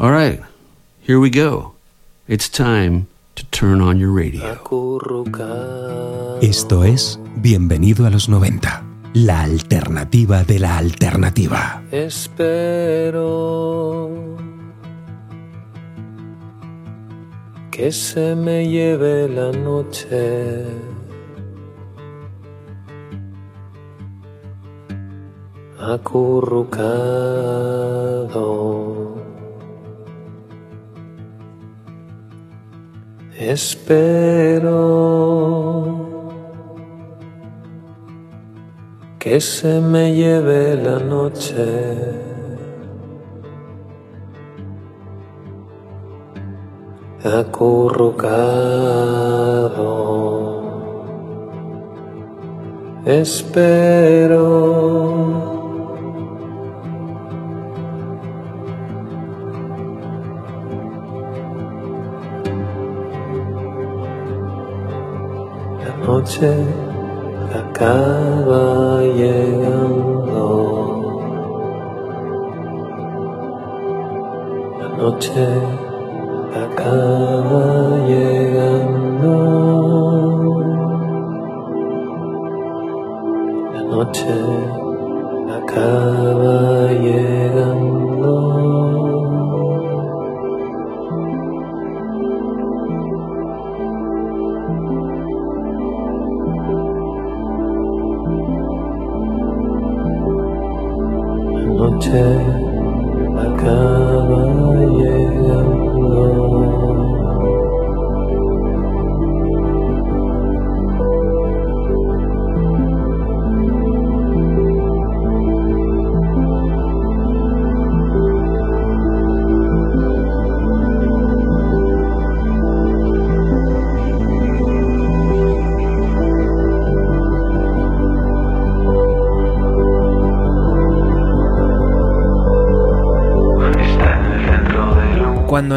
All right, here we go. It's time to turn on your radio. Esto es Bienvenido a los 90, la alternativa de la alternativa. Espero que se me lleve la noche. Acurrucado. Espero que se me lleve la noche. Acurrucado. Espero. Noche acaba llegando. La noche acaba llegando. La noche acaba llegando. La noche acaba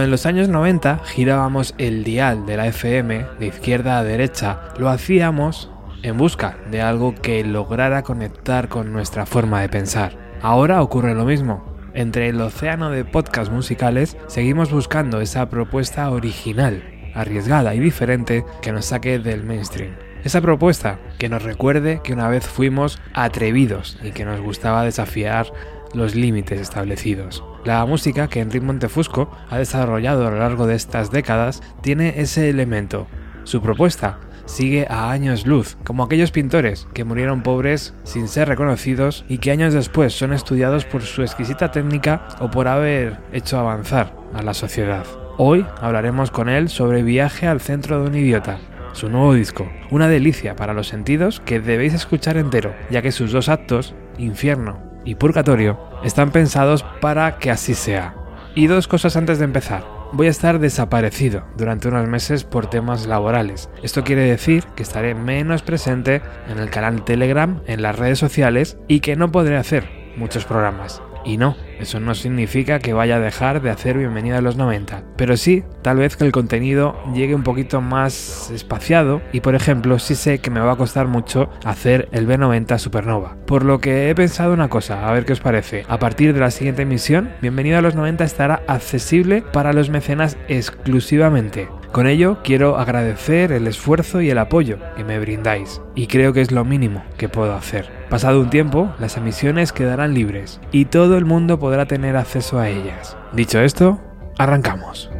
En los años 90 girábamos el dial de la FM de izquierda a derecha, lo hacíamos en busca de algo que lograra conectar con nuestra forma de pensar. Ahora ocurre lo mismo. Entre el océano de podcasts musicales seguimos buscando esa propuesta original, arriesgada y diferente que nos saque del mainstream. Esa propuesta que nos recuerde que una vez fuimos atrevidos y que nos gustaba desafiar los límites establecidos. La música que Enrique Montefusco ha desarrollado a lo largo de estas décadas tiene ese elemento. Su propuesta sigue a años luz, como aquellos pintores que murieron pobres sin ser reconocidos y que años después son estudiados por su exquisita técnica o por haber hecho avanzar a la sociedad. Hoy hablaremos con él sobre Viaje al centro de un idiota, su nuevo disco, una delicia para los sentidos que debéis escuchar entero, ya que sus dos actos, Infierno y Purgatorio, están pensados para que así sea. Y dos cosas antes de empezar. Voy a estar desaparecido durante unos meses por temas laborales. Esto quiere decir que estaré menos presente en el canal Telegram, en las redes sociales y que no podré hacer muchos programas. Y no, eso no significa que vaya a dejar de hacer Bienvenida a los 90, pero sí, tal vez que el contenido llegue un poquito más espaciado y por ejemplo sí sé que me va a costar mucho hacer el B90 Supernova. Por lo que he pensado una cosa, a ver qué os parece. A partir de la siguiente emisión, Bienvenido a los 90 estará accesible para los mecenas exclusivamente. Con ello quiero agradecer el esfuerzo y el apoyo que me brindáis, y creo que es lo mínimo que puedo hacer. Pasado un tiempo, las emisiones quedarán libres y todo el mundo podrá tener acceso a ellas. Dicho esto, arrancamos.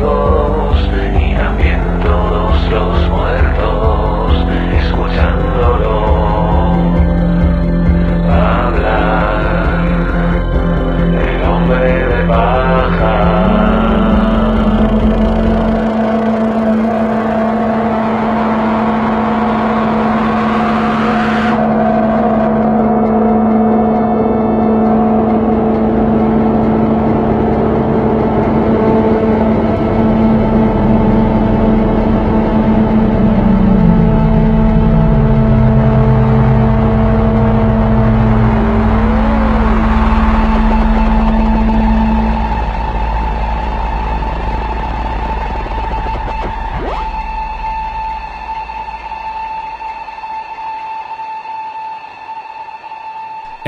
Oh.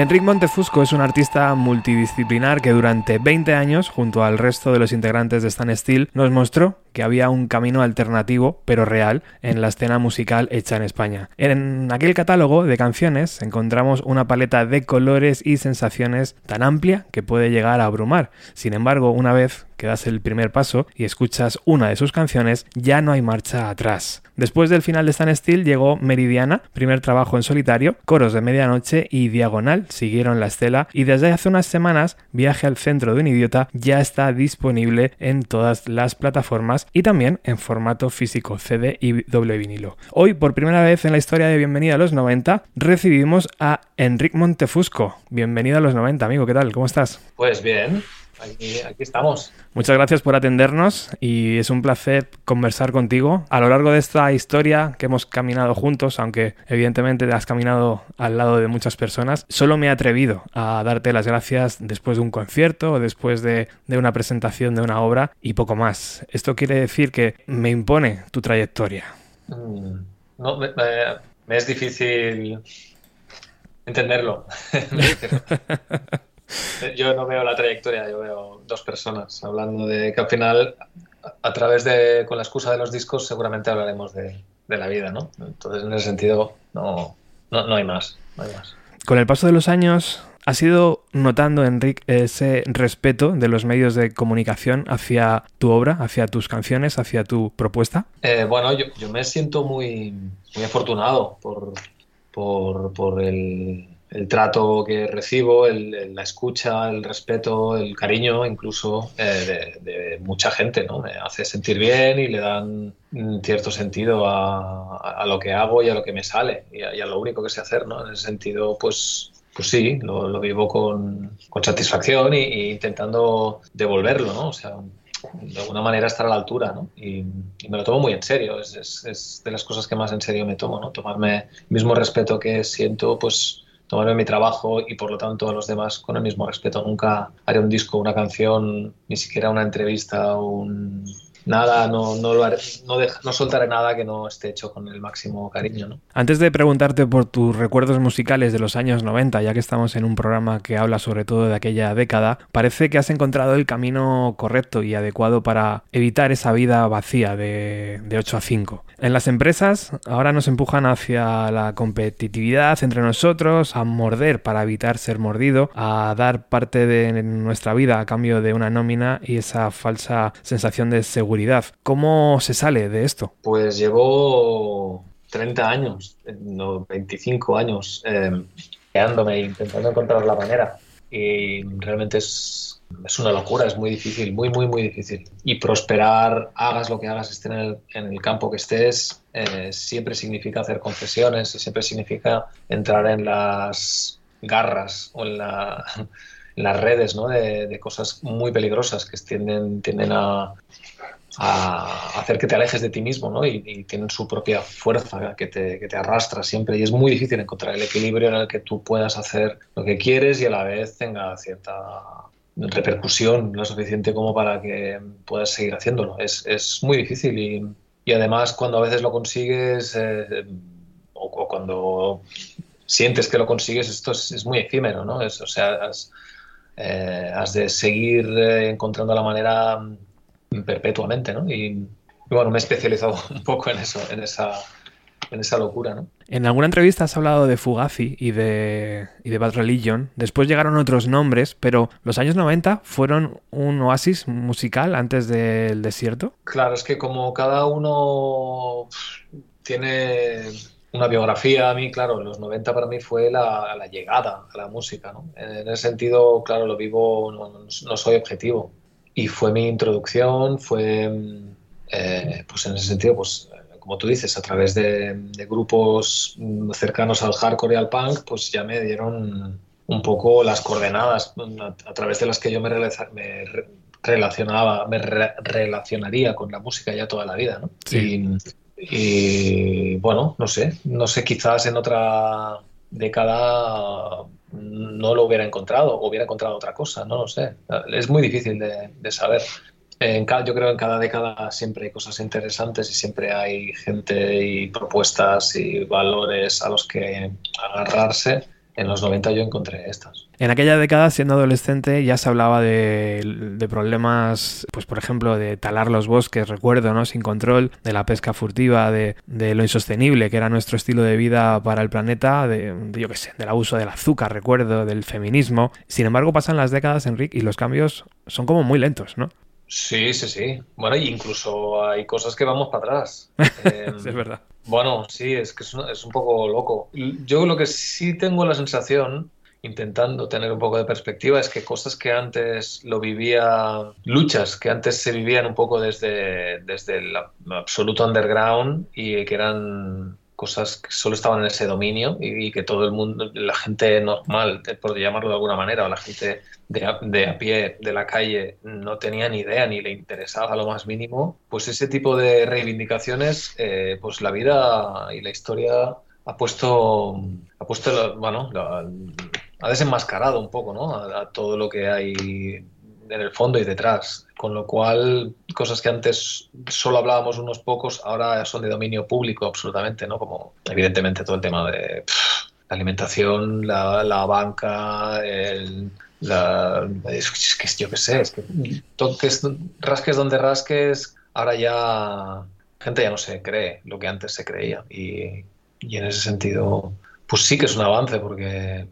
Enric Montefusco es un artista multidisciplinar que durante 20 años, junto al resto de los integrantes de Stan Steel, nos mostró que había un camino alternativo, pero real, en la escena musical hecha en España. En aquel catálogo de canciones encontramos una paleta de colores y sensaciones tan amplia que puede llegar a abrumar. Sin embargo, una vez que das el primer paso y escuchas una de sus canciones, ya no hay marcha atrás. Después del final de Stan Steel llegó Meridiana, primer trabajo en solitario, Coros de Medianoche y Diagonal siguieron la estela y desde hace unas semanas Viaje al centro de un idiota ya está disponible en todas las plataformas y también en formato físico CD y doble vinilo. Hoy, por primera vez en la historia de Bienvenida a los 90, recibimos a Enric Montefusco. Bienvenido a los 90, amigo, ¿qué tal? ¿Cómo estás? Pues bien, aquí, aquí estamos. Muchas gracias por atendernos y es un placer conversar contigo. A lo largo de esta historia que hemos caminado juntos, aunque evidentemente has caminado al lado de muchas personas, solo me he atrevido a darte las gracias después de un concierto o después de, de una presentación de una obra y poco más. Esto quiere decir que me impone tu trayectoria. Mm, No, me, me- me es difícil entenderlo. yo no veo la trayectoria, yo veo dos personas hablando de que al final, a- a través de, con la excusa de los discos, seguramente hablaremos de, de la vida, ¿no? Entonces, en ese sentido, no, no, no hay más, no hay más. Con el paso de los años, ¿has ido notando, Enric, ese respeto de los medios de comunicación hacia tu obra, hacia tus canciones, hacia tu propuesta? Eh, bueno, yo, yo me siento muy, muy afortunado por, por, por el, el trato que recibo, el- el- la escucha, el respeto, el cariño incluso eh, de, mucha gente, ¿no? Me hace sentir bien y le dan cierto sentido a, lo que hago y a lo que me sale y a, lo único que sé hacer, ¿no? En ese sentido, pues, pues sí, lo, lo vivo con, con satisfacción y, intentando devolverlo, ¿no? O sea, de alguna manera estar a la altura, ¿no? Y, me lo tomo muy en serio, es, es- es de las cosas que más en serio me tomo, ¿no? Tomarme el mismo respeto que siento, pues tomarme mi trabajo y por lo tanto a los demás con el mismo respeto. Nunca haré un disco, una canción, ni siquiera una entrevista, un... Nada, no, no, lo haré, no, soltaré nada que no esté hecho con el máximo cariño, ¿no? Antes de preguntarte por tus recuerdos musicales de los años 90, ya que estamos en un programa que habla sobre todo de aquella década, parece que has encontrado el camino correcto y adecuado para evitar esa vida vacía de, de 8 a 5. En las empresas ahora nos empujan hacia la competitividad entre nosotros, a morder para evitar ser mordido, a dar parte de nuestra vida a cambio de una nómina y esa falsa sensación de seguridad. ¿Cómo se sale de esto? Pues llevo 30 años, no, 25 años, eh, quedándome e intentando encontrar la manera. Y realmente es, es una locura, es muy difícil, muy, muy, muy difícil. Y prosperar, hagas lo que hagas, estés en el, en el campo que estés, eh, siempre significa hacer concesiones, y siempre significa entrar en las garras o en, la- las redes ¿no? de, de cosas muy peligrosas que tienden, tienden a, a hacer que te alejes de ti mismo, ¿no? Y, tienen su propia fuerza que te, que te arrastra siempre. Y es muy difícil encontrar el equilibrio en el que tú puedas hacer lo que quieres y a la vez tenga cierta repercusión lo suficiente como para que puedas seguir haciéndolo. Es, es muy difícil y, y además cuando a veces lo consigues eh, o, cuando sientes que lo consigues, esto es, muy efímero, ¿no? Es, o sea, has, eh, de seguir eh, encontrando la manera perpetuamente, ¿no? Y, y bueno, me he especializado un poco en eso, en esa, en esa locura, ¿no? En alguna entrevista has hablado de Fugazi y de, y de Bad Religion. Después llegaron otros nombres, pero los años 90 fueron un oasis musical antes del desierto. Claro, es que como cada uno tiene una biografía, a mí, claro, los 90 para mí fue la, la llegada a la música, ¿no? En ese sentido, claro, lo vivo, no, no soy objetivo. Y fue mi introducción, fue, eh, pues en ese sentido, pues como tú dices, a través de, de, grupos cercanos al hardcore y al punk, pues ya me dieron un poco las coordenadas a, a través de las que yo me, me relacionaba, me re relacionaría con la música ya toda la vida, ¿no? Sí. Y, y, bueno, no sé, no sé, quizás en otra década no lo hubiera encontrado, o hubiera encontrado otra cosa, no lo sé. Es muy difícil de, saber. En cada, yo creo que en cada década siempre hay cosas interesantes y siempre hay gente y propuestas y valores a los que agarrarse. En los 90 yo encontré estas. En aquella década, siendo adolescente, ya se hablaba de, problemas, pues por ejemplo, de talar los bosques, recuerdo, ¿no? Sin control, de la pesca furtiva, de, de lo insostenible que era nuestro estilo de vida para el planeta, de, de, yo qué sé, del abuso del azúcar, recuerdo, del feminismo. Sin embargo, pasan las décadas, Enrique, y los cambios son como muy lentos, ¿no? Sí, sí, sí. Bueno, y incluso hay cosas que vamos para atrás. Eh, es verdad. Bueno, sí, es que es un, es un poco loco. Yo lo que sí tengo la sensación intentando tener un poco de perspectiva es que cosas que antes lo vivía, luchas que antes se vivían un poco desde, desde el absoluto underground y que eran cosas que solo estaban en ese dominio y, que todo el mundo, la gente normal, por llamarlo de alguna manera, o la gente de a, de a, pie de la calle no tenía ni idea ni le interesaba lo más mínimo, pues ese tipo de reivindicaciones, eh, pues la vida y la historia ha puesto, ha puesto, bueno, ha desenmascarado un poco, ¿no? A todo lo que hay en el fondo y detrás. Con lo cual, cosas que antes solo hablábamos unos pocos, ahora son de dominio público absolutamente, ¿no? Como evidentemente todo el tema de la alimentación, la, banca, el, la, es, que yo qué sé, es que rasques donde rasques, ahora ya gente ya no se cree lo que antes se creía. Y, y en ese sentido, pues sí que es un avance, porque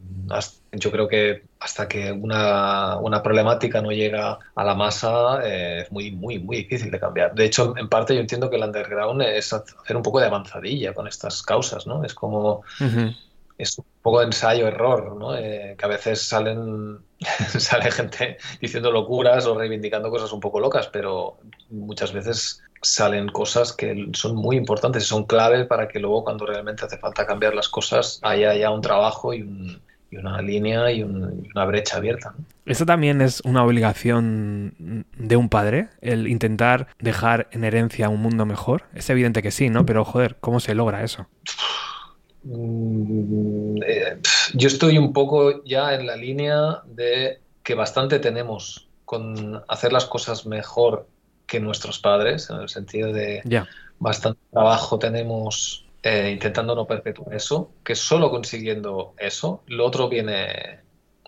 yo creo que hasta que una, una problemática no llega a la masa eh, es muy, muy, muy difícil de cambiar. De hecho, en parte yo entiendo que el underground es hacer un poco de avanzadilla con estas causas, ¿no? Es como... Uh -huh. Es un poco de ensayo-error, ¿no? Eh, que a veces salen sale gente diciendo locuras o reivindicando cosas un poco locas, pero muchas veces salen cosas que son muy importantes y son claves para que luego cuando realmente hace falta cambiar las cosas haya ya un trabajo y, un, y una línea y, un, y, una brecha abierta. ¿no? ¿Esto también es una obligación de un padre, el intentar dejar en herencia un mundo mejor? Es evidente que sí, ¿no? Pero joder, ¿cómo se logra eso? Yo estoy un poco ya en la línea de que bastante tenemos con hacer las cosas mejor que nuestros padres, en el sentido de yeah. bastante trabajo tenemos eh, intentando no perpetuar eso, que solo consiguiendo eso, lo otro viene,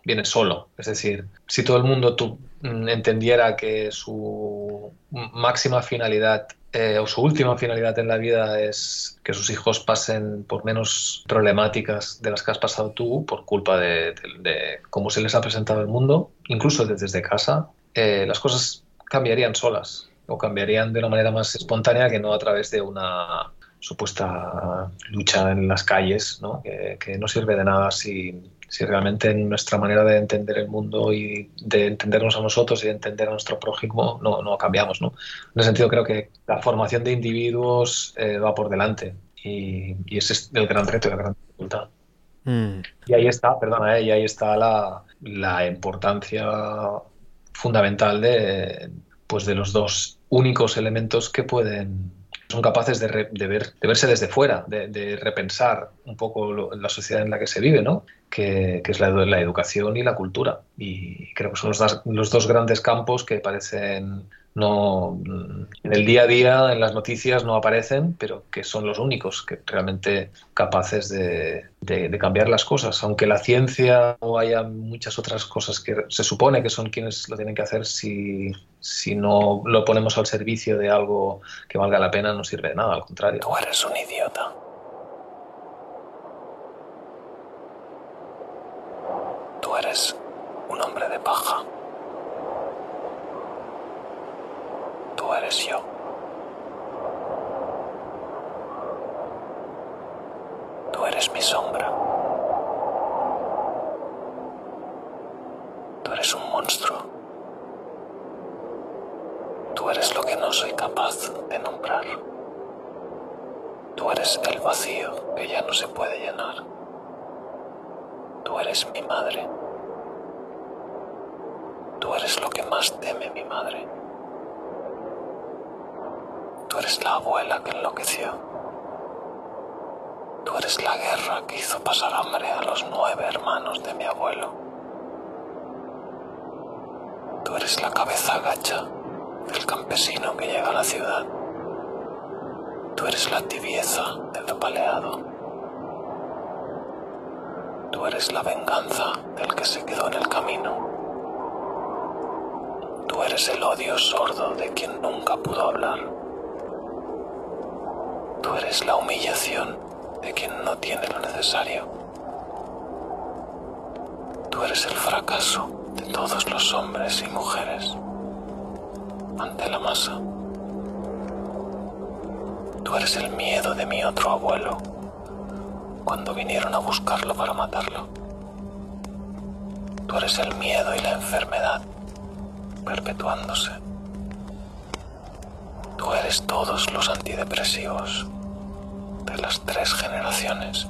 viene solo. Es decir, si todo el mundo mm, entendiera que su máxima finalidad eh, o su última finalidad en la vida es que sus hijos pasen por menos problemáticas de las que has pasado tú por culpa de, de, de cómo se les ha presentado el mundo, incluso desde casa, eh, las cosas cambiarían solas o cambiarían de una manera más espontánea que no a través de una supuesta lucha en las calles, ¿no? Que, que, no sirve de nada si, si realmente en nuestra manera de entender el mundo y de entendernos a nosotros y de entender a nuestro prójimo no, no cambiamos. ¿no? En ese sentido creo que la formación de individuos eh, va por delante y, y, ese es el gran reto y la gran dificultad. Mm. Y ahí está, perdona, eh, y ahí está la, la importancia fundamental de, pues de los dos únicos elementos que pueden son capaces de, re, ver, de, verse desde fuera, de, de repensar un poco lo, la sociedad en la que se vive, ¿no? que, es la, la, educación y la cultura. Y creo que son los dos grandes campos que parecen no en el día a día en las noticias no aparecen pero que son los únicos que realmente capaces de, de, cambiar las cosas. Aunque la ciencia o haya muchas otras cosas que se supone que son quienes lo tienen que hacer si, si no lo ponemos al servicio de algo que valga la pena no sirve de nada al contrario. Tú eres un idiota. Tú eres un hombre de paja eres yo. Tú eres mi sombra. Tú eres un monstruo. Tú eres lo que no soy capaz de nombrar. Tú eres el vacío que ya no se puede llenar. Tú eres mi madre. Tú eres lo que más teme mi madre. Tú eres la abuela que enloqueció. Tú eres la guerra que hizo pasar hambre a los nueve hermanos de mi abuelo. Tú eres la cabeza gacha del campesino que llega a la ciudad. Tú eres la tibieza del apaleado. Tú eres la venganza del que se quedó en el camino. Tú eres el odio sordo de quien nunca pudo hablar. Tú eres la humillación de quien no tiene lo necesario. Tú eres el fracaso de todos los hombres y mujeres ante la masa. Tú eres el miedo de mi otro abuelo cuando vinieron a buscarlo para matarlo. Tú eres el miedo y la enfermedad perpetuándose. Tú eres todos los antidepresivos de las tres generaciones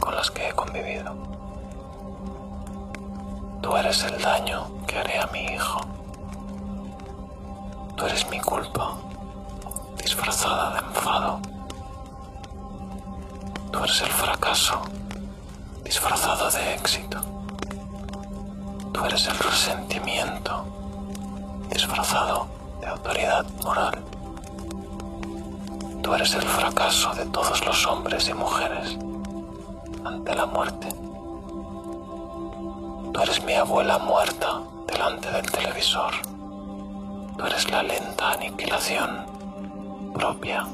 con las que he convivido. Tú eres el daño que haré a mi hijo. Tú eres mi culpa, disfrazada de enfado. Tú eres el fracaso, disfrazado de éxito. Tú eres el resentimiento, disfrazado de autoridad moral. Tú eres el fracaso de todos los hombres y mujeres ante la muerte. Tú eres mi abuela muerta delante del televisor. Tú eres la lenta aniquilación propia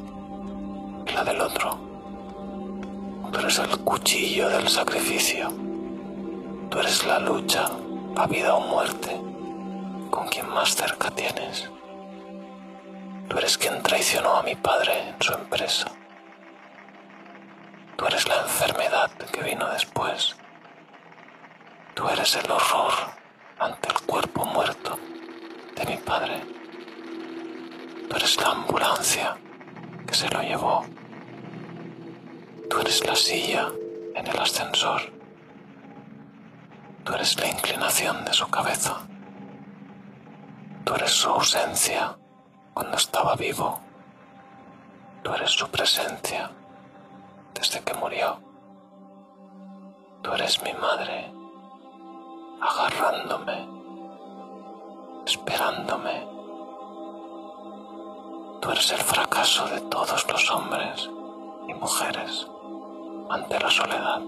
y la del otro. Tú eres el cuchillo del sacrificio. Tú eres la lucha a vida o muerte con quien más cerca tienes. Tú eres quien traicionó a mi padre en su empresa. Tú eres la enfermedad que vino después. Tú eres el horror ante el cuerpo muerto de mi padre. Tú eres la ambulancia que se lo llevó. Tú eres la silla en el ascensor. Tú eres la inclinación de su cabeza. Tú eres su ausencia cuando estaba vivo. Tú eres su presencia desde que murió. Tú eres mi madre, agarrándome, esperándome. Tú eres el fracaso de todos los hombres y mujeres ante la soledad.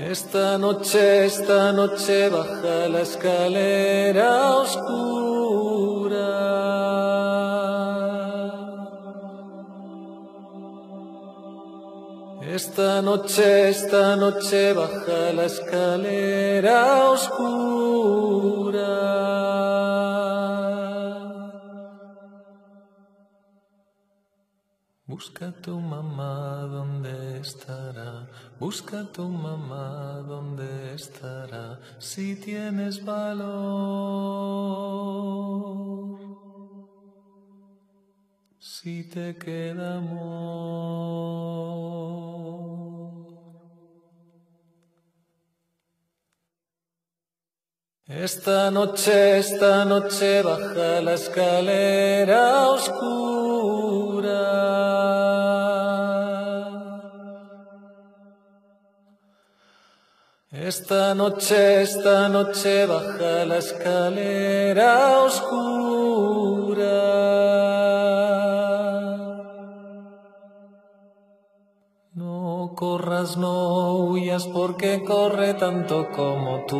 Esta noche, esta noche baja la escalera oscura. Esta noche, esta noche baja la escalera oscura. Busca tu mamá dónde estará, busca tu mamá dónde estará, si tienes valor, si te queda amor. Esta noche, esta noche baja la escalera oscura. Esta noche, esta noche baja la escalera oscura. No corras, no huyas porque corre tanto como tú.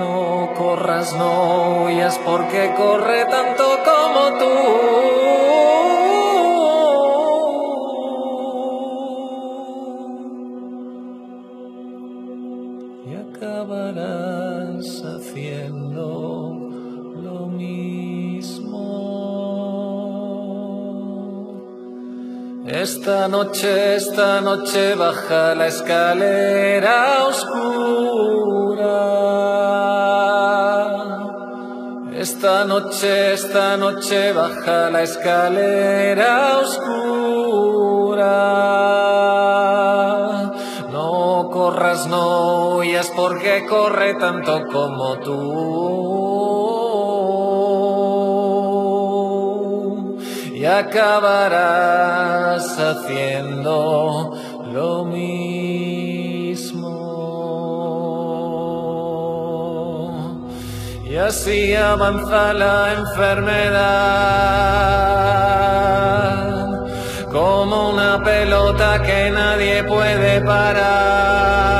No corras, no huyas porque corre tanto como tú. Esta noche, esta noche baja la escalera oscura. Esta noche, esta noche baja la escalera oscura. No corras, no huyas porque corre tanto como tú. Acabarás haciendo lo mismo. Y así avanza la enfermedad como una pelota que nadie puede parar.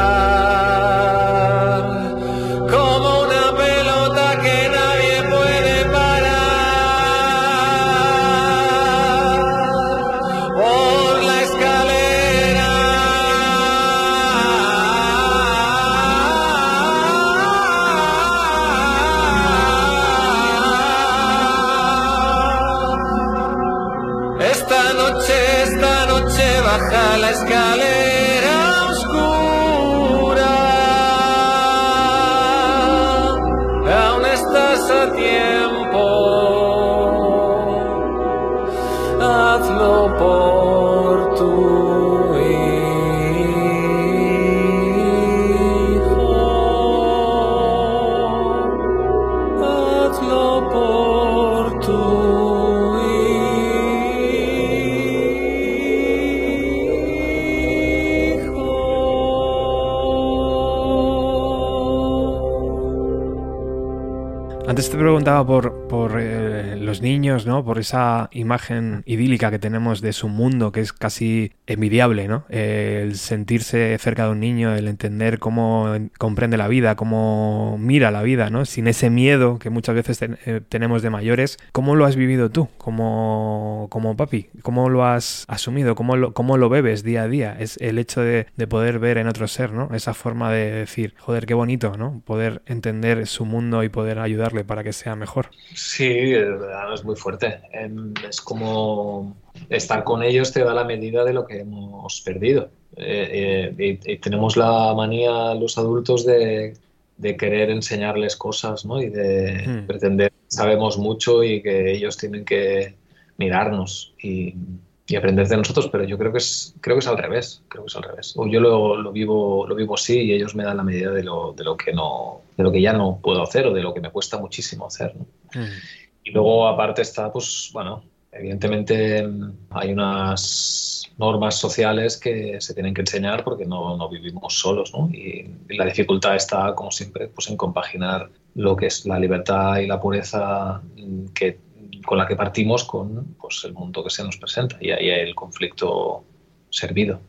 Escalera Preguntaba por, niños, ¿no? Por esa imagen idílica que tenemos de su mundo, que es casi envidiable, ¿no? Eh, el sentirse cerca de un niño, el entender cómo en- comprende la vida, cómo mira la vida, ¿no? Sin ese miedo que muchas veces eh, tenemos de mayores. ¿Cómo lo has vivido tú como, como papi? ¿Cómo lo has asumido? ¿Cómo lo, cómo lo bebes día a día? Es el hecho de, de poder ver en otro ser, ¿no? Esa forma de decir, joder, qué bonito, ¿no? Poder entender su mundo y poder ayudarle para que sea mejor. Sí, es muy fuerte. Em, Es como estar con ellos te da la medida de lo que hemos perdido. Eh, eh, y, y tenemos la manía los adultos de, de querer enseñarles cosas, ¿no? Y de Hmm. pretender que sabemos mucho y que ellos tienen que mirarnos y, y aprender de nosotros, pero yo creo que es, creo que es al revés, creo que es al revés. O yo lo, lo vivo, lo vivo así y ellos me dan la medida de lo, de lo que no, de lo que ya no puedo hacer o de lo que me cuesta muchísimo hacer, ¿no? Y luego aparte está, pues bueno, evidentemente hay unas normas sociales que se tienen que enseñar porque no, no vivimos solos, ¿no? Y, la dificultad está, como siempre, pues en compaginar lo que es la libertad y la pureza que, con la que partimos con pues, el mundo que se nos presenta. Y ahí el conflicto servido.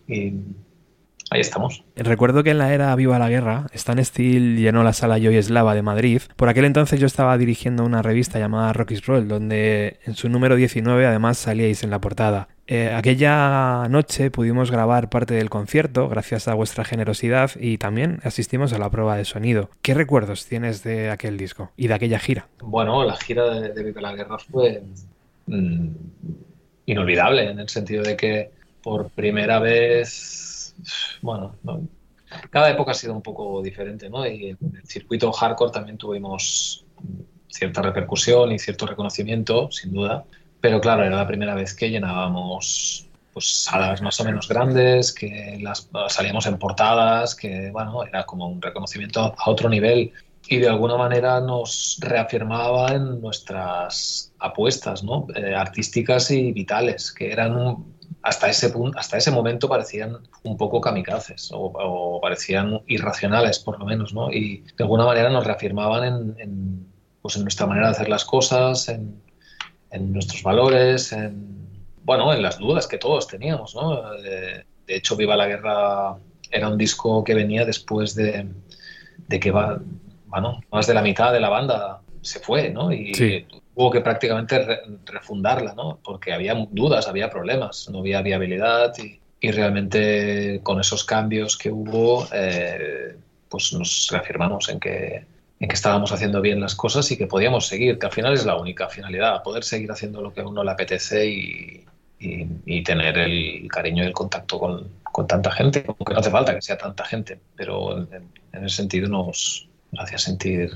Ahí estamos. Recuerdo que en la era Viva la Guerra, Stan Steele llenó la sala Joy Eslava de Madrid. Por aquel entonces yo estaba dirigiendo una revista llamada Rocky's Roll, donde en su número 19 además salíais en la portada. Eh, aquella noche pudimos grabar parte del concierto gracias a vuestra generosidad y también asistimos a la prueba de sonido. ¿Qué recuerdos tienes de aquel disco y de aquella gira? Bueno, la gira de, de Viva la Guerra fue mm, inolvidable en el sentido de que por primera vez, bueno, no- cada época ha sido un poco diferente, ¿no? Y en el circuito hardcore también tuvimos cierta repercusión y cierto reconocimiento, sin duda, pero claro, era la primera vez que llenábamos pues salas más o menos grandes, que las salíamos en portadas, que bueno, era como un reconocimiento a otro nivel y de alguna manera nos reafirmaba en nuestras apuestas ¿no? Eh, artísticas y vitales, que eran hasta ese, punto, hasta ese momento parecían un poco kamikazes o, parecían irracionales por lo menos, ¿no? y de alguna manera nos reafirmaban en, pues en nuestra manera de hacer las cosas, en, en nuestros valores, en, bueno, en las dudas que todos teníamos. ¿no? De, de hecho, Viva la Guerra era un disco que venía después de, de que va, bueno, más de la mitad de la banda se fue, ¿no? Y Sí. hubo que prácticamente re- refundarla, ¿no? Porque había dudas, había problemas, no había viabilidad y, y realmente con esos cambios que hubo, eh, pues nos reafirmamos en que, en que estábamos haciendo bien las cosas y que podíamos seguir, que al final es la única finalidad, poder seguir haciendo lo que a uno le apetece y, y- y tener el cariño y el contacto con, con tanta gente, aunque no hace falta que sea tanta gente, pero en, en- en ese sentido nos, nos hacía sentir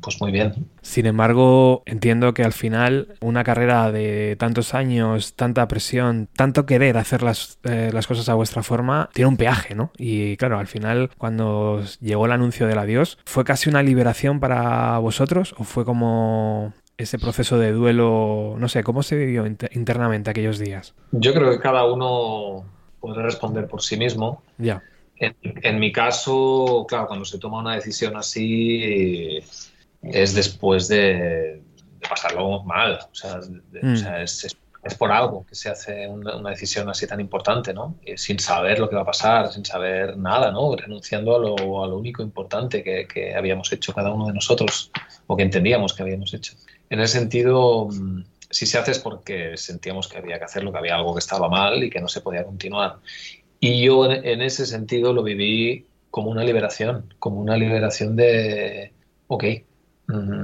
pues muy bien. Sin embargo, entiendo que al final una carrera de tantos años, tanta presión, tanto querer hacer las, eh, las cosas a vuestra forma, tiene un peaje, ¿no? Y claro, al final, cuando llegó el anuncio del adiós, ¿fue casi una liberación para vosotros o fue como ese proceso de duelo? No sé, ¿cómo se vivió inter- internamente aquellos días? Yo creo que cada uno podrá responder por sí mismo. Ya. En, en mi caso, claro, cuando se toma una decisión así, es después de, de pasarlo mal. O sea, de- o Mm. sea, es, es- es por algo que se hace una, una decisión así tan importante, ¿no? Sin saber lo que va a pasar, sin saber nada, ¿no? Renunciando a lo, a lo único importante que, que habíamos hecho cada uno de nosotros o que entendíamos que habíamos hecho. En ese sentido, mm, si se hace es porque sentíamos que había que hacerlo, que había algo que estaba mal y que no se podía continuar. Y yo en, en ese sentido lo viví como una liberación, como una liberación de, ok,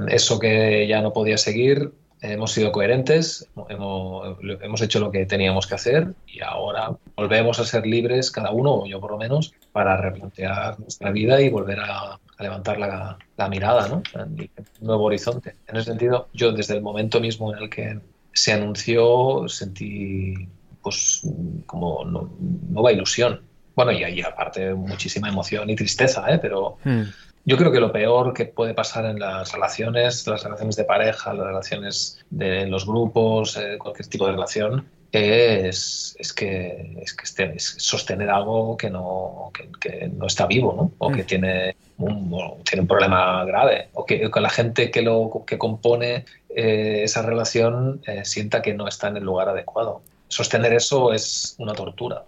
eso que ya no podía seguir, hemos sido coherentes, hemos, hemos hecho lo que teníamos que hacer y ahora volvemos a ser libres, cada uno, o yo por lo menos, para replantear nuestra vida y volver a, a levantar la, la mirada, ¿no? Un nuevo horizonte. En ese sentido, yo desde el momento mismo en el que se anunció sentí pues como no- nueva ilusión. Bueno, y ahí aparte muchísima emoción y tristeza, ¿eh? pero Mm. Yo creo que lo peor que puede pasar en las relaciones, las relaciones de pareja, las relaciones de los grupos, eh, cualquier tipo de relación, es, es que, es que esté- es sostener algo que no, que, que no está vivo, ¿no? O que Mm. tiene un, o tiene un problema grave, o que, que la gente que, lo, que compone eh, esa relación eh, sienta que no está en el lugar adecuado. Sostener eso es una tortura.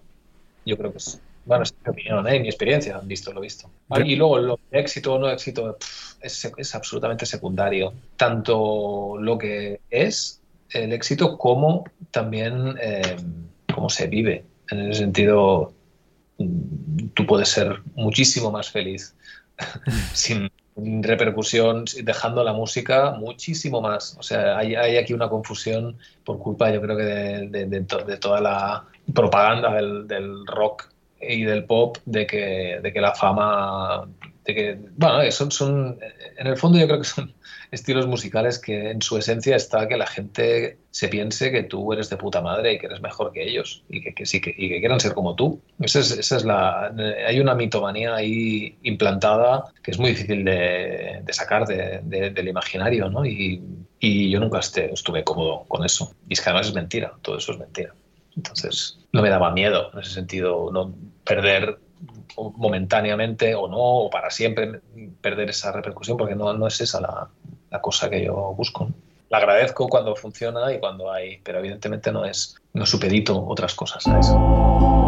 Yo creo que es, bueno, es mi opinión, ¿eh? mi experiencia, visto lo visto. Y luego, lo, éxito o no éxito pff, es, es absolutamente secundario. Tanto lo que es el éxito como también eh, cómo se vive. En ese sentido, mm, tú puedes ser muchísimo más feliz sin repercusión, dejando la música muchísimo más. O sea, hay, hay aquí una confusión por culpa, yo creo que de, de- de to- de toda la propaganda del, del rock y del pop, de que, de que la fama, de que, bueno, eh, son, son, en el fondo yo creo que son estilos musicales que en su esencia está que la gente se piense que tú eres de puta madre y que eres mejor que ellos y que, que sí que, y que quieran ser como tú. Esa es, esa es la, hay una mitomanía ahí implantada que es muy difícil de, sacar de- de- del imaginario, ¿no? Y, y yo nunca estuve cómodo con eso. Y es que además es mentira, todo eso es mentira. Entonces, no me daba miedo en ese sentido, no perder momentáneamente o no, o para siempre perder esa repercusión, porque no, no es esa la, la cosa que yo busco. La agradezco cuando funciona y cuando hay, pero evidentemente no es, no supedito otras cosas a eso.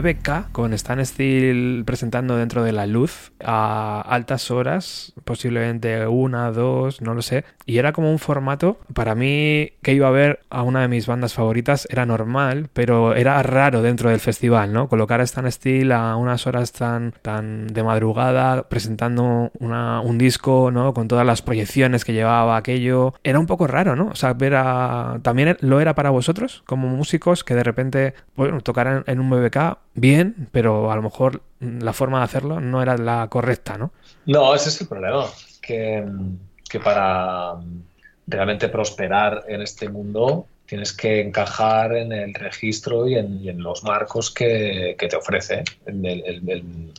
BBK con Stan Steel presentando dentro de la luz a altas horas, posiblemente una, dos, no lo sé. Y era como un formato, para mí, que iba a ver a una de mis bandas favoritas, era normal, pero era raro dentro del festival, ¿no? Colocar a Stan Steel a unas horas tan, tan de madrugada, presentando una- un disco, ¿no? Con todas las proyecciones que llevaba aquello. Era un poco raro, ¿no? O sea, ver a... También lo era para vosotros, como músicos, que de repente, bueno, tocaran en un BBK, bien, pero a lo mejor la forma de hacerlo no era la correcta, ¿no? No, ese es el problema, que, que para realmente prosperar en este mundo tienes que encajar en el registro y en, y en los marcos que, que te ofrece el- el- el-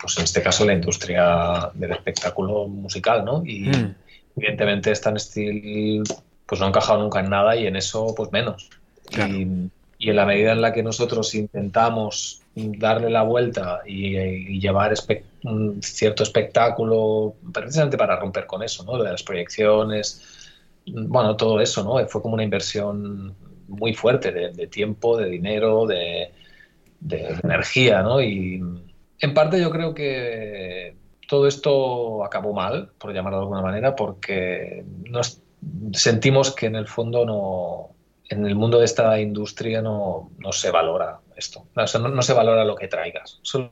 pues en este caso la industria del espectáculo musical, ¿no? Y Mm. evidentemente Stan Steel pues no ha encajado nunca en nada y en eso pues menos. Claro. Y, y en la medida en la que nosotros intentamos darle la vuelta y, llevar cierto espectáculo, precisamente para romper con eso, ¿no? De las proyecciones, bueno, todo eso, ¿no? Fue como una inversión muy fuerte de, de tiempo, de dinero, de energía, ¿no? Y en parte yo creo que todo esto acabó mal, por llamarlo de alguna manera, porque nos sentimos que en el fondo no, en el mundo de esta industria no, no se valora esto. No, se valora lo que traigas, solo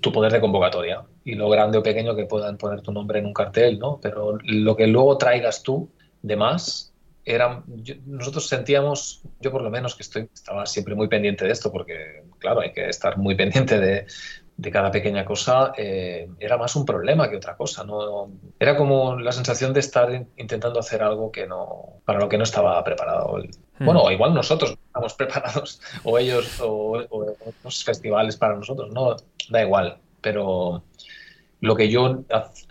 tu poder de convocatoria y lo grande o pequeño que puedan poner tu nombre en un cartel, ¿no? Pero lo que luego traigas tú de más, era, nosotros sentíamos, yo por lo menos que estoy, estaba siempre muy pendiente de esto, porque claro, hay que estar muy pendiente de, de cada pequeña cosa, eh, era más un problema que otra cosa. ¿no? Era como la sensación de estar in- intentando hacer algo que no, para lo que no estaba preparado. el- Bueno, o igual nosotros no estamos preparados, o ellos, o, o otros festivales para nosotros, no, da igual, pero lo que yo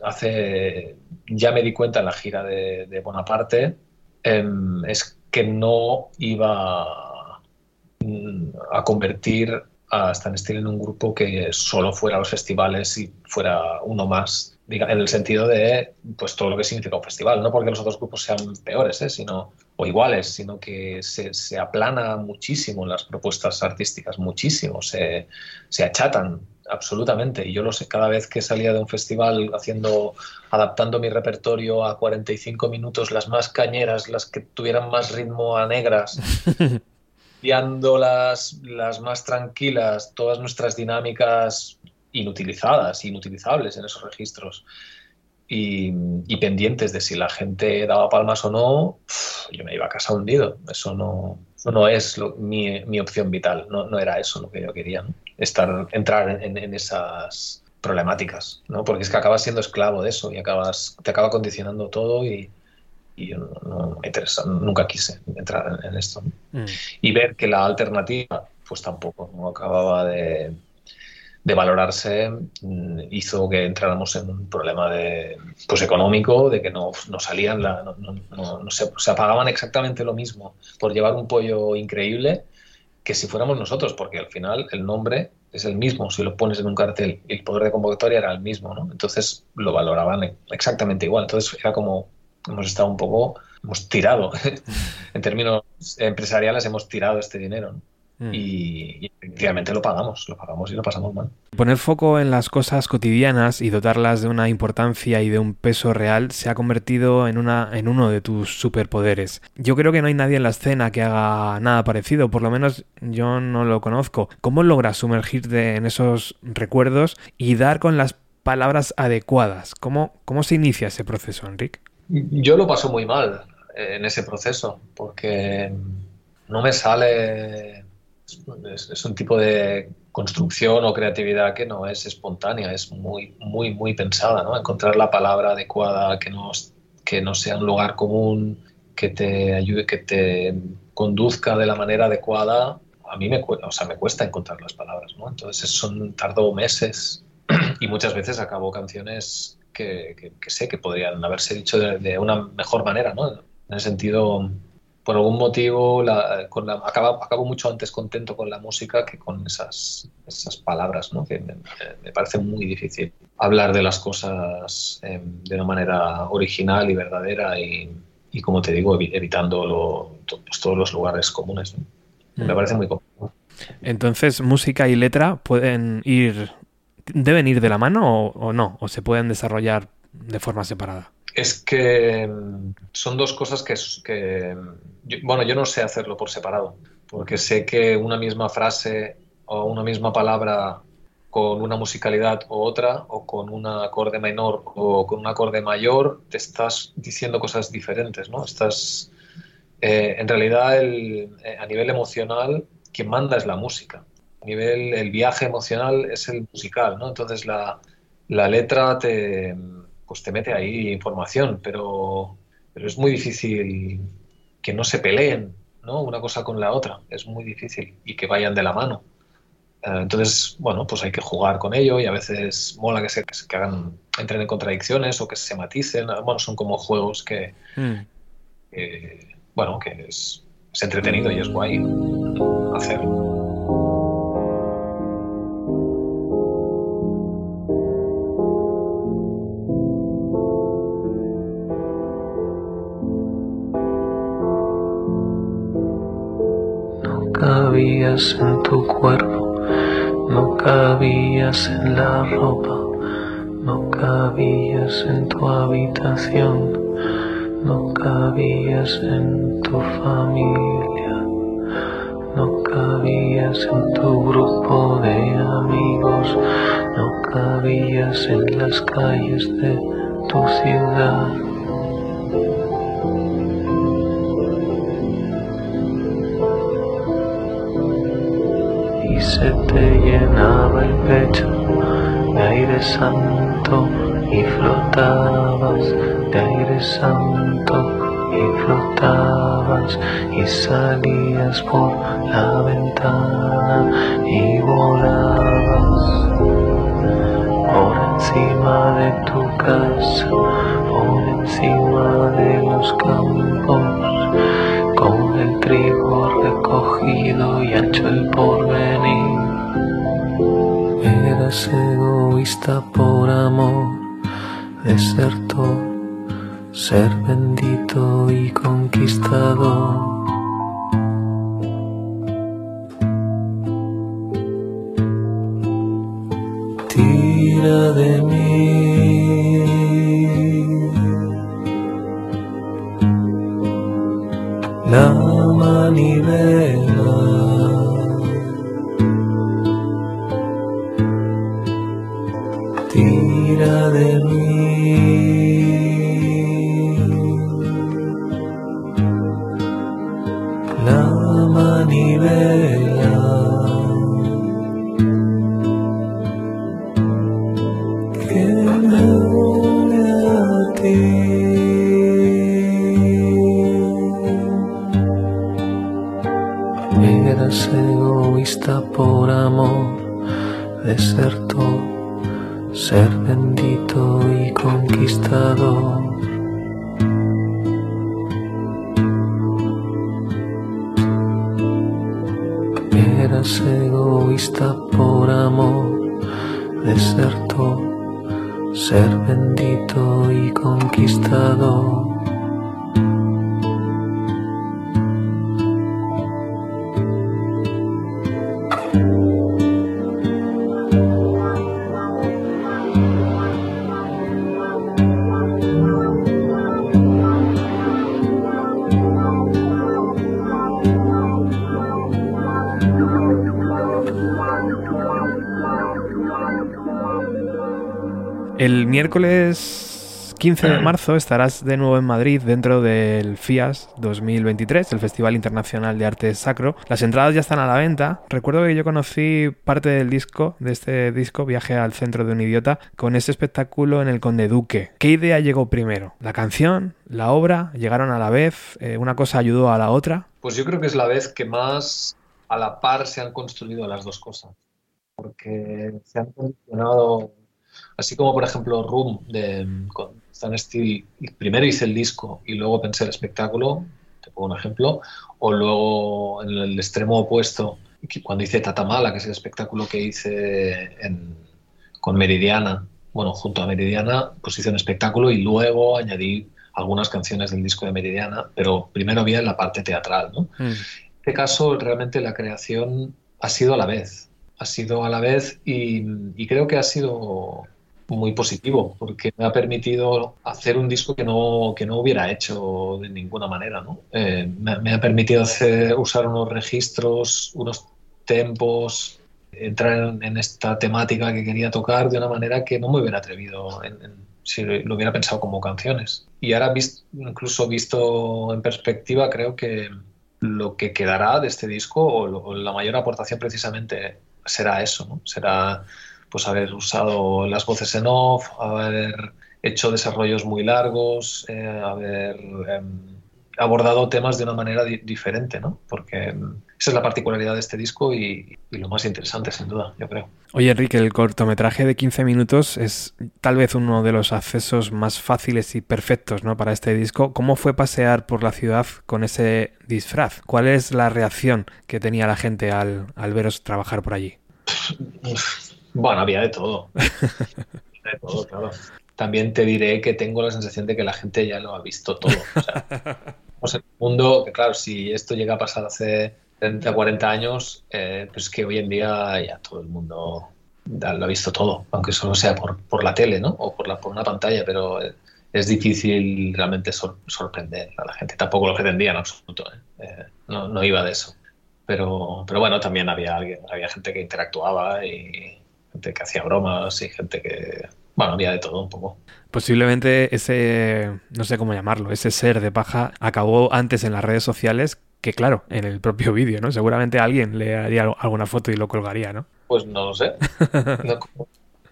hace, ya me di cuenta en la gira de, de Bonaparte, em, es que no iba mm, a convertir a Stan Steel en un grupo que solo fuera a los festivales y fuera uno más, diga, en el sentido de pues todo lo que significa un festival, no porque los otros grupos sean peores, ¿eh? sino o iguales, sino que se, se aplana muchísimo las propuestas artísticas, muchísimo, se, se achatan absolutamente. Y yo lo sé, cada vez que salía de un festival haciendo, adaptando mi repertorio a 45 minutos, las más cañeras, las que tuvieran más ritmo a negras, cambiando las, las más tranquilas, todas nuestras dinámicas inutilizadas, inutilizables en esos registros y, y pendientes de si la gente daba palmas o no, yo me iba a casa hundido. Eso no, eso no es lo- mi, mi opción vital, no, no era eso lo que yo quería, ¿no? Estar, entrar en, en esas problemáticas, ¿no? Porque es que acabas siendo esclavo de eso y acabas, te acaba condicionando todo y, y yo no, me interesa, nunca quise entrar en, esto. ¿no? Mm. y ver que la alternativa pues tampoco no acababa de, de valorarse mm, hizo que entráramos en un problema de, pues económico, de que no, no salían, la- no, no- no- no se, se apagaban exactamente lo mismo por llevar un pollo increíble que si fuéramos nosotros, porque al final el nombre es el mismo si lo pones en un cartel y el poder de convocatoria era el mismo, ¿no? Entonces lo valoraban exactamente igual. Entonces era como hemos estado un poco, hemos tirado, en términos empresariales hemos tirado este dinero ¿no? Mm. y, y efectivamente lo pagamos, lo pagamos y lo pasamos mal. Poner foco en las cosas cotidianas y dotarlas de una importancia y de un peso real se ha convertido en, una, en uno de tus superpoderes. Yo creo que no hay nadie en la escena que haga nada parecido, por lo menos yo no lo conozco. ¿Cómo logras sumergirte en esos recuerdos y dar con las palabras adecuadas? ¿Cómo, cómo se inicia ese proceso, Enric? Yo lo paso muy mal eh, en ese proceso porque no me sale. Es, un tipo de construcción o creatividad que no es espontánea, es muy, muy, muy pensada, ¿no? Encontrar la palabra adecuada que no, que no sea un lugar común, que te ayude, que te conduzca de la manera adecuada. A mí me, o sea, me cuesta encontrar las palabras, ¿no? Entonces son, tardo meses y muchas veces acabo canciones que, que- que sé que podrían haberse dicho de, de una mejor manera, ¿no? En el sentido, por algún motivo, la, con la, acabo mucho antes contento con la música que con esas, esas palabras, ¿no? Que me, me parece muy difícil hablar de las cosas eh, de una manera original y verdadera y, y como te digo, evi- evitando lo- pues, todos los lugares comunes. ¿no? Me Mm. parece muy complicado. Entonces, música y letra pueden ir, deben ir de la mano o, o no, o se pueden desarrollar de forma separada. Es que mm, son dos cosas que, mm, bueno, yo no sé hacerlo por separado, porque sé que una misma frase o una misma palabra con una musicalidad u otra, o con un acorde menor o con un acorde mayor, te estás diciendo cosas diferentes, ¿no? Estás, eh, en realidad, el- eh, a nivel emocional, quien manda es la música. Nivel, el viaje emocional es el musical, ¿no? Entonces la, la letra te, pues te mete ahí información, pero, pero es muy difícil que no se peleen, ¿no? Una cosa con la otra, es muy difícil y que vayan de la mano. Eh, Entonces, bueno, pues hay que jugar con ello y a veces mola que se, que hagan, entren en contradicciones o que se maticen. Bueno, son como juegos que, Mm. que, bueno, que es, es entretenido y es guay hacerlo. Cabías en tu cuerpo, no cabías en la ropa, no cabías en tu habitación, no cabías en tu familia, no cabías en tu grupo de amigos, no cabías en las calles de tu ciudad. Se llenaba el pecho de aire santo y flotabas de aire santo y flotabas y salías por la ventana y volabas por encima de tu casa, por encima de los campos con el trigo recogido y ancho el porvenir. Egoísta por amor, desertor, ser bendito y conquistador. Amen. Miércoles 15 de marzo estarás de nuevo en Madrid dentro del FIAS 2023, el Festival Internacional de Arte Sacro. Las entradas ya están a la venta. Recuerdo que yo conocí parte del disco, de este disco, Viaje al Centro de un Idiota, con ese espectáculo en el Conde Duque. ¿Qué idea llegó primero? ¿La canción? ¿La obra? ¿Llegaron a la vez? Eh, ¿Una cosa ayudó a la otra? Pues yo creo que es la vez que más a la par se han construido las dos cosas. Porque se han condicionado, así como por ejemplo Room de con Stan Steele, primero hice el disco y luego pensé el espectáculo, te pongo un ejemplo, o luego en el extremo opuesto, cuando hice Tatamala, que es el espectáculo que hice en- con Meridiana, bueno, junto a Meridiana, pues hice un espectáculo y luego añadí algunas canciones del disco de Meridiana, pero primero había la parte teatral, ¿no? Mm. En este caso, realmente la creación ha sido a la vez. Ha sido a la vez y, y creo que ha sido muy positivo porque me ha permitido hacer un disco que no, que no hubiera hecho de ninguna manera. ¿no? Eh, me, me ha permitido hacer, usar unos registros, unos tempos, entrar en, en esta temática que quería tocar de una manera que no me hubiera atrevido en- en- si lo hubiera pensado como canciones. Y ahora, vis- incluso visto en perspectiva, creo que lo que quedará de este disco o, lo- o la mayor aportación precisamente será eso, ¿no? Será pues haber usado las voces en off, haber hecho desarrollos muy largos, eh, haber em, abordado temas de una manera di- diferente, ¿no? Porque em, esa es la particularidad de este disco y, y lo más interesante, sin duda, yo creo. Oye, Enrique, el cortometraje de 15 minutos es tal vez uno de los accesos más fáciles y perfectos ¿no? para este disco. ¿Cómo fue pasear por la ciudad con ese disfraz? ¿Cuál es la reacción que tenía la gente al, al veros trabajar por allí? Bueno, había de todo. De todo, claro. También te diré que tengo la sensación de que la gente ya lo ha visto todo. O sea, un mundo que, claro, si esto llega a pasar hace 30, 40 años, eh, pues que hoy en día ya todo el mundo lo ha visto todo, aunque solo sea por, por la tele, ¿no? O por, la, por una pantalla, pero eh, es difícil realmente sor- sorprender a la gente. Tampoco lo pretendía en absoluto, ¿eh? Eh, no, no iba de eso. Pero, pero bueno, también había, alguien, había gente que interactuaba y gente que hacía bromas y gente que... Bueno, había de todo un poco. Posiblemente ese, no sé cómo llamarlo, ese ser de paja acabó antes en las redes sociales que, claro, en el propio vídeo, ¿no? Seguramente alguien le haría al- alguna foto y lo colgaría, ¿no? Pues no lo sé. No-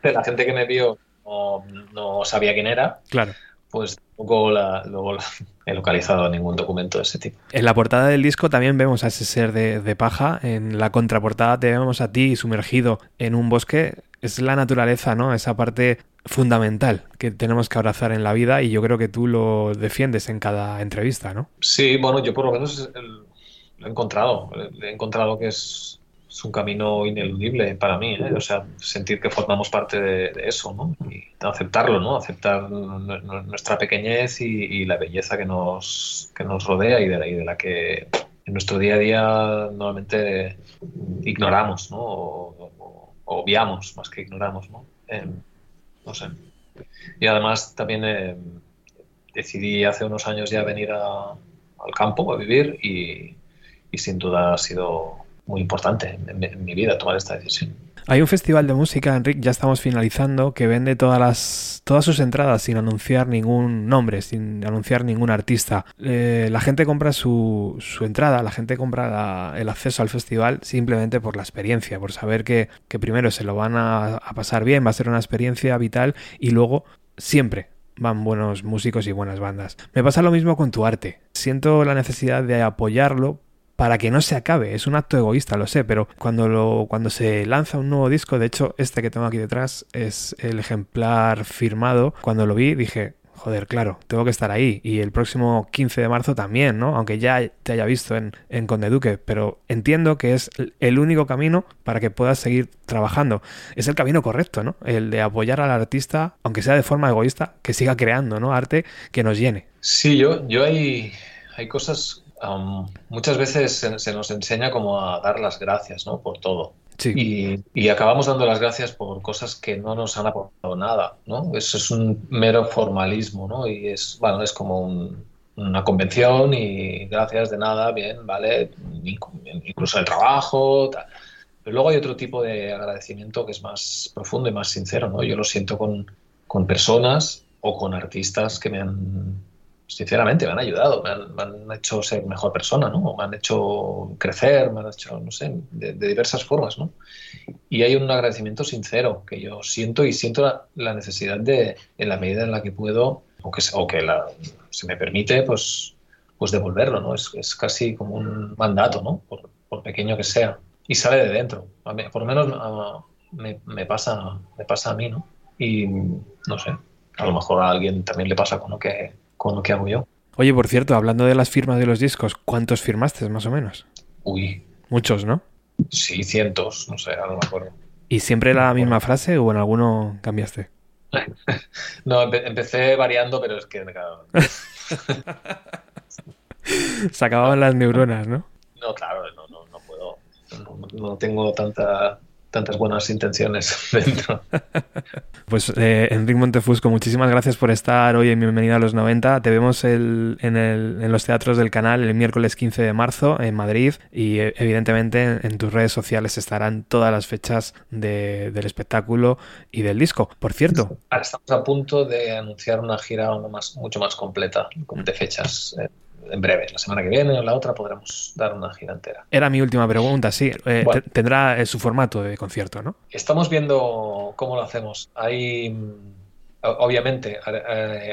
la gente que me vio no, no sabía quién era, Claro. Pues tampoco la- luego la- he localizado ningún documento de ese tipo. En la portada del disco también vemos a ese ser de, de paja. En la contraportada te vemos a ti sumergido en un bosque. Es la naturaleza, ¿no? Esa parte fundamental que tenemos que abrazar en la vida y yo creo que tú lo defiendes en cada entrevista, ¿no? Sí, bueno, yo por lo menos lo he encontrado. He encontrado que es, es un camino ineludible para mí. ¿eh? O sea, sentir que formamos parte de, eso, ¿no? Y aceptarlo, ¿no? Aceptar nu- nu- nuestra pequeñez y, la belleza que nos, que nos rodea y de, la, y de la que en nuestro día a día normalmente ignoramos, ¿no? O, o- obviamos más que ignoramos, ¿no? No sé. Y además también eh, decidí hace unos años ya venir a- al campo a vivir y sin duda ha sido muy importante en, mi- vida tomar esta decisión. Hay un festival de música, Enric, ya estamos finalizando, que vende todas las todas sus entradas sin anunciar ningún nombre, sin anunciar ningún artista. Eh, la gente compra su, su entrada, la gente compra el acceso al festival simplemente por la experiencia, por saber que, que primero se lo van a, a pasar bien, va a ser una experiencia vital y luego siempre van buenos músicos y buenas bandas. Me pasa lo mismo con tu arte. Siento la necesidad de apoyarlo para que no se acabe. Es un acto egoísta, lo sé, pero cuando, lo, cuando se lanza un nuevo disco, de hecho, este que tengo aquí detrás es el ejemplar firmado. Cuando lo vi dije, joder, claro, tengo que estar ahí. Y el próximo 15 de marzo también, ¿no? Aunque ya te haya visto en, en Conde Duque, pero entiendo que es el único camino para que puedas seguir trabajando. Es el camino correcto, ¿no? El de apoyar al artista, aunque sea de forma egoísta, que siga creando, ¿no? Arte que nos llene. Sí, yo, yo hay, hay cosas, um, muchas veces se, se, nos enseña como a dar las gracias, ¿no? Por todo. Sí. Y, y, acabamos dando las gracias por cosas que no nos han aportado nada, ¿no? Eso es un mero formalismo, ¿no? Y es, bueno, es como un, una convención y gracias de nada, bien, vale, incluso el trabajo, tal. Pero luego hay otro tipo de agradecimiento que es más profundo y más sincero, ¿no? Yo lo siento con, con personas o con artistas que me han sinceramente, me han ayudado, me han, me han, hecho ser mejor persona, ¿no? Me han hecho crecer, me han hecho, no sé, de, de, diversas formas, ¿no? Y hay un agradecimiento sincero que yo siento y siento la, la necesidad de, en la medida en la que puedo, o que, o que la, se me permite, pues, pues devolverlo, ¿no? Es, es casi como un mandato, ¿no? Por, por, pequeño que sea. Y sale de dentro. A mí, por lo menos a, me, me, pasa, me pasa a mí, ¿no? Y no sé, a lo mejor a alguien también le pasa con lo que con lo que hago yo. Oye, por cierto, hablando de las firmas de los discos, ¿cuántos firmaste más o menos? Uy. Muchos, ¿no? Sí, cientos, no sé, no me acuerdo. ¿Y siempre la misma frase o en alguno cambiaste? no, empe empecé variando, pero es que... Claro, Se acababan las neuronas, ¿no? No, claro, no, no, no puedo. No, no tengo tanta tantas buenas intenciones dentro. Pues eh, Enrique Montefusco, muchísimas gracias por estar hoy en Bienvenida a los 90. Te vemos el, en, el, en, los teatros del canal el miércoles 15 de marzo en Madrid y eh, evidentemente en, en, tus redes sociales estarán todas las fechas de, del espectáculo y del disco. Por cierto. Ahora estamos a punto de anunciar una gira más, mucho más completa de fechas. Eh, en breve, la semana que viene o la otra podremos dar una gira entera. Era mi última pregunta, sí. Eh, bueno, tendrá eh, su formato de concierto, ¿no? Estamos viendo cómo lo hacemos. Hay, obviamente,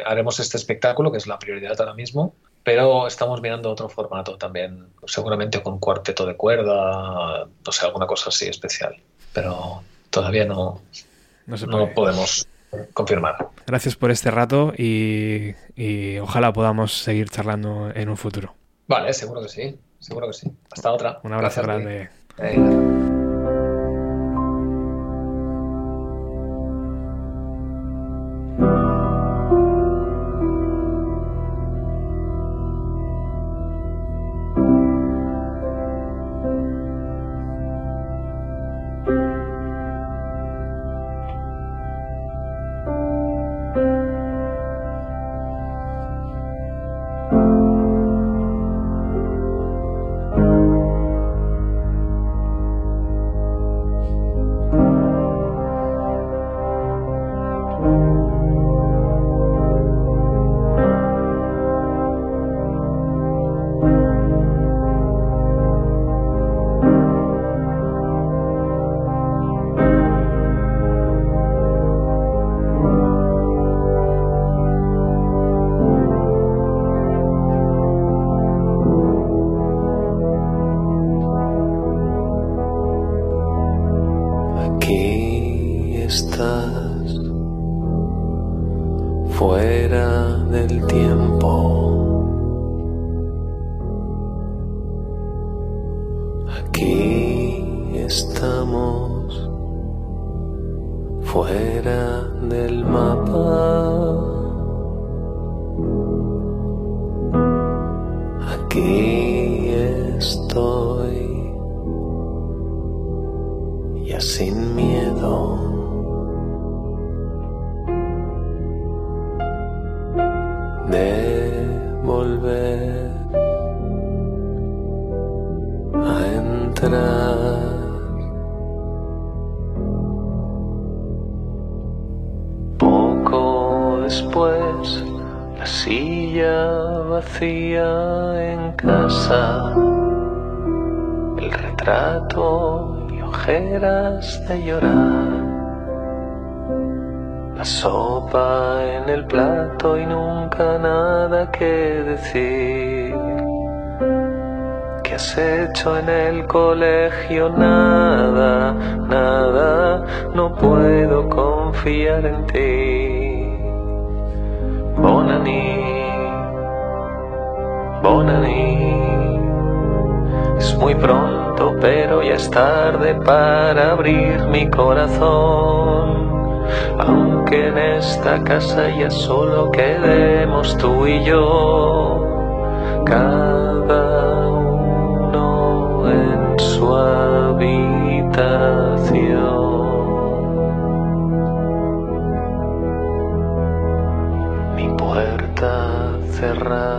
haremos este espectáculo, que es la prioridad ahora mismo, pero estamos mirando otro formato también, seguramente con cuarteto de cuerda, no sé, alguna cosa así especial. Pero todavía no, no, se no podemos confirmar. Gracias por este rato y, y, ojalá podamos seguir charlando en un futuro. Vale, seguro que sí, seguro que sí. Hasta otra. Un abrazo Gracias grande. fuera del mapa. Aquí estoy, ya sin miedo. Venga. de llorar. La sopa en el plato y nunca nada que decir. que has hecho en el colegio, nada, nada, no puedo confiar en ti. Bonani, es muy pronto, pero ya es tarde para abrir mi corazón. Aunque en esta casa ya solo quedemos tú y yo, cada uno en su habitación. Mi puerta cerrada,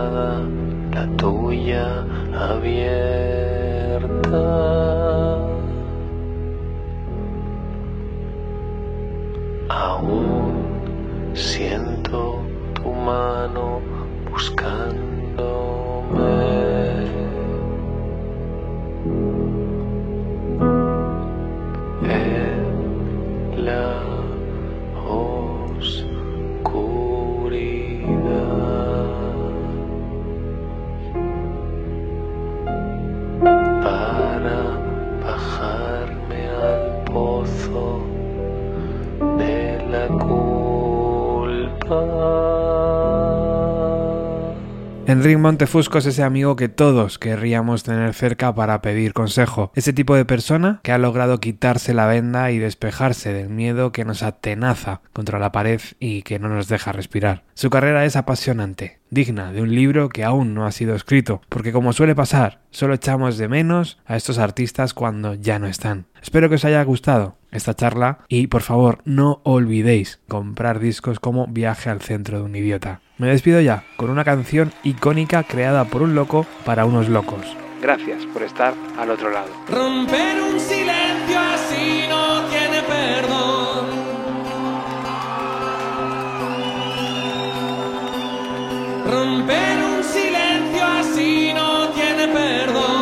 Montefusco es ese amigo que todos querríamos tener cerca para pedir consejo. Ese tipo de persona que ha logrado quitarse la venda y despejarse del miedo que nos atenaza contra la pared y que no nos deja respirar. Su carrera es apasionante, digna de un libro que aún no ha sido escrito, porque como suele pasar, solo echamos de menos a estos artistas cuando ya no están. Espero que os haya gustado esta charla y por favor no olvidéis comprar discos como Viaje al centro de un idiota. Me despido ya con una canción icónica creada por un loco para unos locos. Gracias por estar al otro lado. Romper un silencio así no tiene perdón. Romper un silencio así no tiene perdón.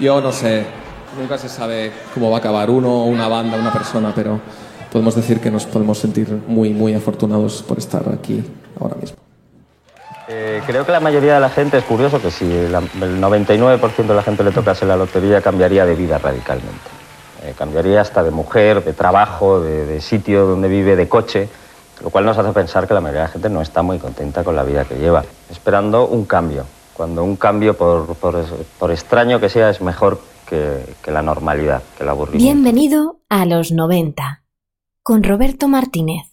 Yo no sé, nunca se sabe cómo va a acabar uno, una banda, una persona, pero podemos decir que nos podemos sentir muy, muy afortunados por estar aquí ahora mismo. Eh, creo que la mayoría de la gente, es curioso que si la- el 99% de la gente le tocase la lotería, cambiaría de vida radicalmente. Eh, cambiaría hasta de mujer, de trabajo, de, de sitio donde vive, de coche, lo cual nos hace pensar que la mayoría de la gente no está muy contenta con la vida que lleva, esperando un cambio, cuando un cambio, por, por- extraño que sea, es mejor que, que la normalidad, que el aburrimiento. Bienvenido a los 90 con Roberto Martínez.